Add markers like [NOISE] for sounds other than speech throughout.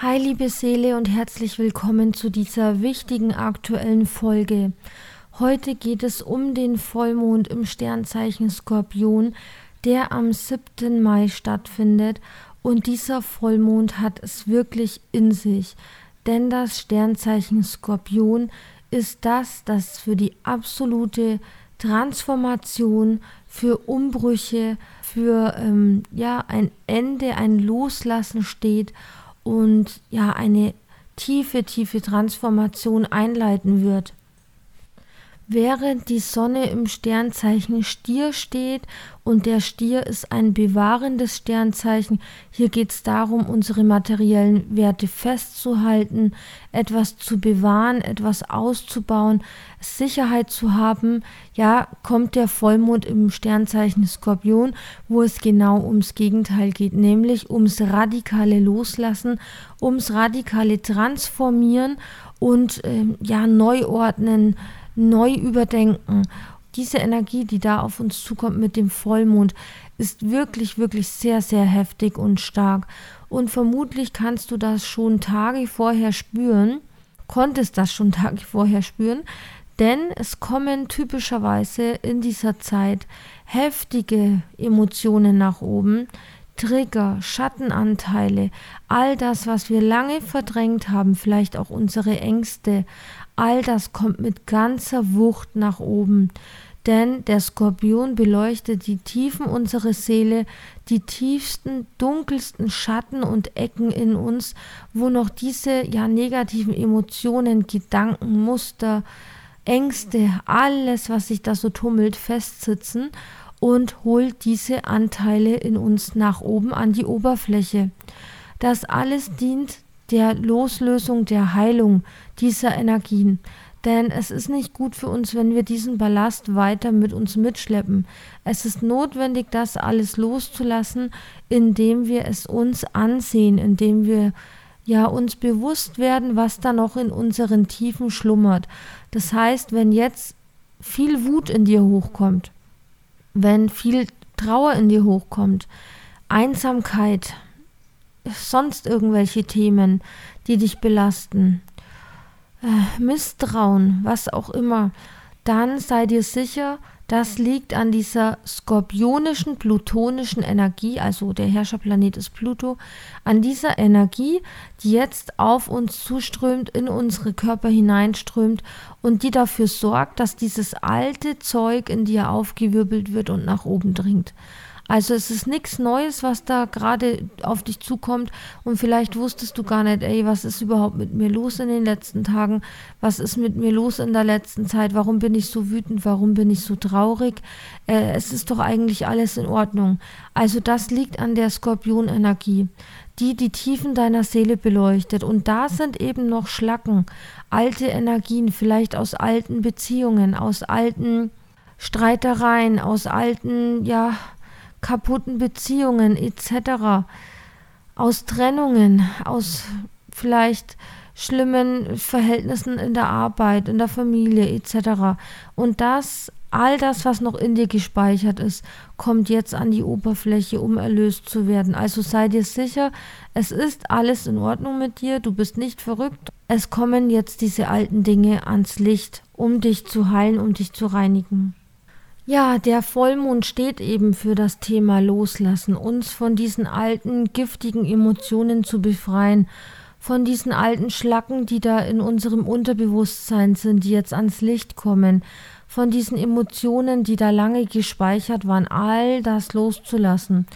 Hi liebe Seele und herzlich willkommen zu dieser wichtigen aktuellen Folge. Heute geht es um den Vollmond im Sternzeichen Skorpion, der am 7. Mai stattfindet und dieser Vollmond hat es wirklich in sich, denn das Sternzeichen Skorpion ist das, das für die absolute Transformation, für Umbrüche, für ähm, ja ein Ende, ein Loslassen steht und ja eine tiefe, tiefe Transformation einleiten wird. Während die Sonne im Sternzeichen Stier steht und der Stier ist ein bewahrendes Sternzeichen, hier geht es darum, unsere materiellen Werte festzuhalten, etwas zu bewahren, etwas auszubauen, Sicherheit zu haben, ja, kommt der Vollmond im Sternzeichen Skorpion, wo es genau ums Gegenteil geht, nämlich ums radikale Loslassen, ums radikale Transformieren und äh, ja, Neuordnen, neu überdenken. Diese Energie, die da auf uns zukommt mit dem Vollmond, ist wirklich, wirklich sehr, sehr heftig und stark. Und vermutlich kannst du das schon Tage vorher spüren, konntest das schon [LAUGHS] Tage vorher spüren, denn es kommen typischerweise in dieser Zeit heftige Emotionen nach oben, Trigger, Schattenanteile, all das, was wir lange verdrängt haben, vielleicht auch unsere Ängste, all das kommt mit ganzer Wucht nach oben. Denn der Skorpion beleuchtet die Tiefen unserer Seele, die tiefsten, dunkelsten Schatten und Ecken in uns, wo noch diese ja negativen Emotionen, Gedanken, Muster, Ängste, alles, was sich da so tummelt, festsitzen und holt diese Anteile in uns nach oben an die Oberfläche. Das alles dient der Loslösung, der Heilung dieser Energien. Denn es ist nicht gut für uns, wenn wir diesen Ballast weiter mit uns mitschleppen. Es ist notwendig, das alles loszulassen, indem wir es uns ansehen, indem wir ja uns bewusst werden, was da noch in unseren Tiefen schlummert. Das heißt, wenn jetzt viel Wut in dir hochkommt, wenn viel Trauer in dir hochkommt, Einsamkeit, sonst irgendwelche Themen, die dich belasten, äh, Misstrauen, was auch immer, dann sei dir sicher, das liegt an dieser skorpionischen, plutonischen Energie, also der Herrscherplanet ist Pluto, an dieser Energie, die jetzt auf uns zuströmt, in unsere Körper hineinströmt und die dafür sorgt, dass dieses alte Zeug in dir aufgewirbelt wird und nach oben dringt. Also es ist nichts Neues, was da gerade auf dich zukommt und vielleicht wusstest du gar nicht, ey, was ist überhaupt mit mir los in den letzten Tagen? Was ist mit mir los in der letzten Zeit? Warum bin ich so wütend? Warum bin ich so traurig? Äh, es ist doch eigentlich alles in Ordnung. Also das liegt an der Skorpionenergie, die die Tiefen deiner Seele beleuchtet und da sind eben noch Schlacken, alte Energien, vielleicht aus alten Beziehungen, aus alten Streitereien, aus alten, ja, kaputten Beziehungen etc., aus Trennungen, aus vielleicht schlimmen Verhältnissen in der Arbeit, in der Familie etc. Und das, all das, was noch in dir gespeichert ist, kommt jetzt an die Oberfläche, um erlöst zu werden. Also sei dir sicher, es ist alles in Ordnung mit dir, du bist nicht verrückt. Es kommen jetzt diese alten Dinge ans Licht, um dich zu heilen, um dich zu reinigen. Ja, der Vollmond steht eben für das Thema Loslassen, uns von diesen alten, giftigen Emotionen zu befreien, von diesen alten Schlacken, die da in unserem Unterbewusstsein sind, die jetzt ans Licht kommen, von diesen Emotionen, die da lange gespeichert waren, all das loszulassen.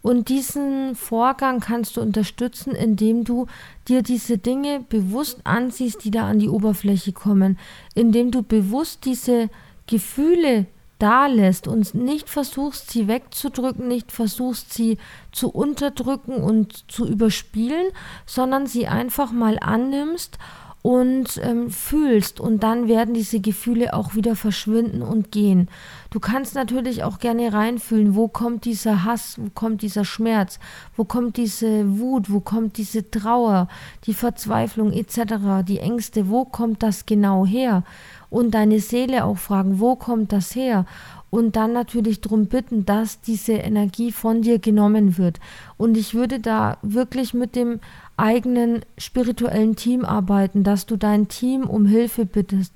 Und diesen Vorgang kannst du unterstützen, indem du dir diese Dinge bewusst ansiehst, die da an die Oberfläche kommen, indem du bewusst diese Gefühle da lässt und nicht versuchst, sie wegzudrücken, nicht versuchst, sie zu unterdrücken und zu überspielen, sondern sie einfach mal annimmst und ähm, fühlst und dann werden diese Gefühle auch wieder verschwinden und gehen. Du kannst natürlich auch gerne reinfühlen, wo kommt dieser Hass, wo kommt dieser Schmerz, wo kommt diese Wut, wo kommt diese Trauer, die Verzweiflung etc., die Ängste, wo kommt das genau her? Und deine Seele auch fragen, wo kommt das her? Und dann natürlich darum bitten, dass diese Energie von dir genommen wird. Und ich würde da wirklich mit dem eigenen spirituellen Team arbeiten, dass du dein Team um Hilfe bittest,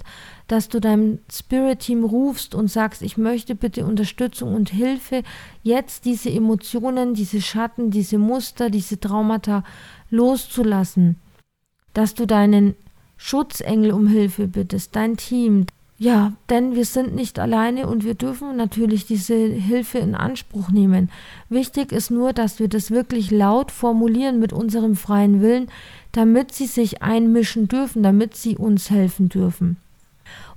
dass du deinem Spirit-Team rufst und sagst, ich möchte bitte Unterstützung und Hilfe, jetzt diese Emotionen, diese Schatten, diese Muster, diese Traumata loszulassen, dass du deinen Schutzengel um Hilfe bittest, dein Team, ja, denn wir sind nicht alleine und wir dürfen natürlich diese Hilfe in Anspruch nehmen. Wichtig ist nur, dass wir das wirklich laut formulieren mit unserem freien Willen, damit sie sich einmischen dürfen, damit sie uns helfen dürfen.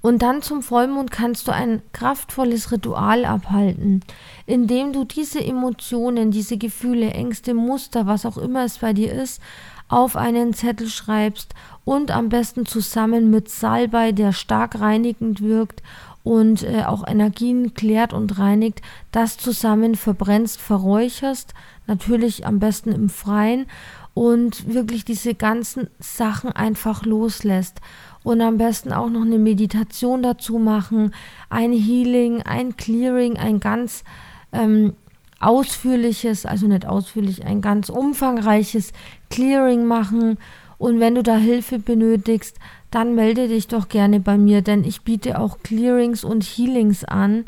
Und dann zum Vollmond kannst du ein kraftvolles Ritual abhalten, indem du diese Emotionen, diese Gefühle, Ängste, Muster, was auch immer es bei dir ist, auf einen Zettel schreibst und am besten zusammen mit Salbei, der stark reinigend wirkt und äh, auch Energien klärt und reinigt, das zusammen verbrennst, verräucherst, natürlich am besten im Freien und wirklich diese ganzen Sachen einfach loslässt. Und am besten auch noch eine Meditation dazu machen, ein Healing, ein Clearing, ein ganz ähm, ausführliches, also nicht ausführlich, ein ganz umfangreiches Clearing machen. Und wenn du da Hilfe benötigst, dann melde dich doch gerne bei mir, denn ich biete auch Clearings und Healings an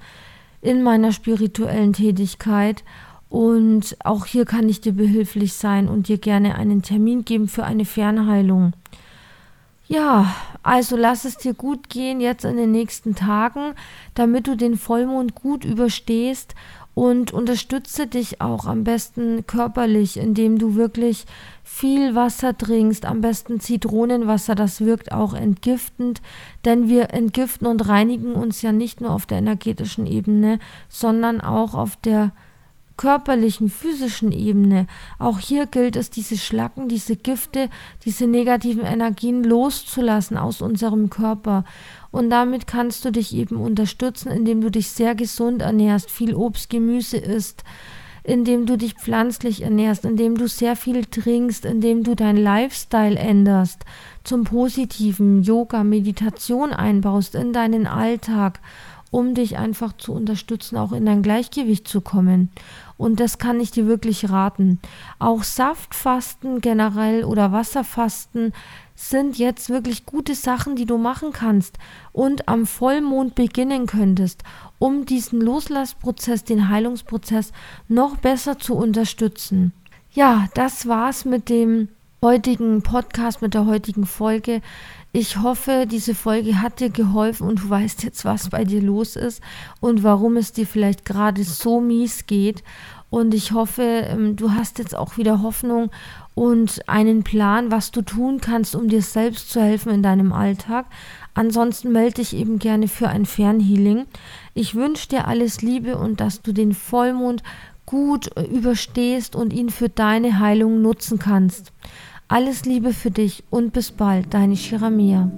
in meiner spirituellen Tätigkeit. Und auch hier kann ich dir behilflich sein und dir gerne einen Termin geben für eine Fernheilung. Ja, also lass es dir gut gehen jetzt in den nächsten Tagen, damit du den Vollmond gut überstehst und unterstütze dich auch am besten körperlich, indem du wirklich viel Wasser trinkst, am besten Zitronenwasser, das wirkt auch entgiftend, denn wir entgiften und reinigen uns ja nicht nur auf der energetischen Ebene, sondern auch auf der körperlichen, physischen Ebene. Auch hier gilt es, diese Schlacken, diese Gifte, diese negativen Energien loszulassen aus unserem Körper. Und damit kannst du dich eben unterstützen, indem du dich sehr gesund ernährst, viel Obst, Gemüse isst, indem du dich pflanzlich ernährst, indem du sehr viel trinkst, indem du dein Lifestyle änderst, zum positiven Yoga, Meditation einbaust in deinen Alltag um dich einfach zu unterstützen, auch in dein Gleichgewicht zu kommen. Und das kann ich dir wirklich raten. Auch Saftfasten generell oder Wasserfasten sind jetzt wirklich gute Sachen, die du machen kannst und am Vollmond beginnen könntest, um diesen Loslassprozess, den Heilungsprozess noch besser zu unterstützen. Ja, das war's mit dem heutigen Podcast, mit der heutigen Folge. Ich hoffe, diese Folge hat dir geholfen und du weißt jetzt, was bei dir los ist und warum es dir vielleicht gerade so mies geht. Und ich hoffe, ähm, du hast jetzt auch wieder Hoffnung und einen Plan, was du tun kannst, um dir selbst zu helfen in deinem Alltag. Ansonsten melde dich eben gerne für ein Fernhealing. Ich wünsche dir alles Liebe und dass du den Vollmond gut äh, überstehst und ihn für deine Heilung nutzen kannst. Alles Liebe für dich und bis bald, deine Shiramia.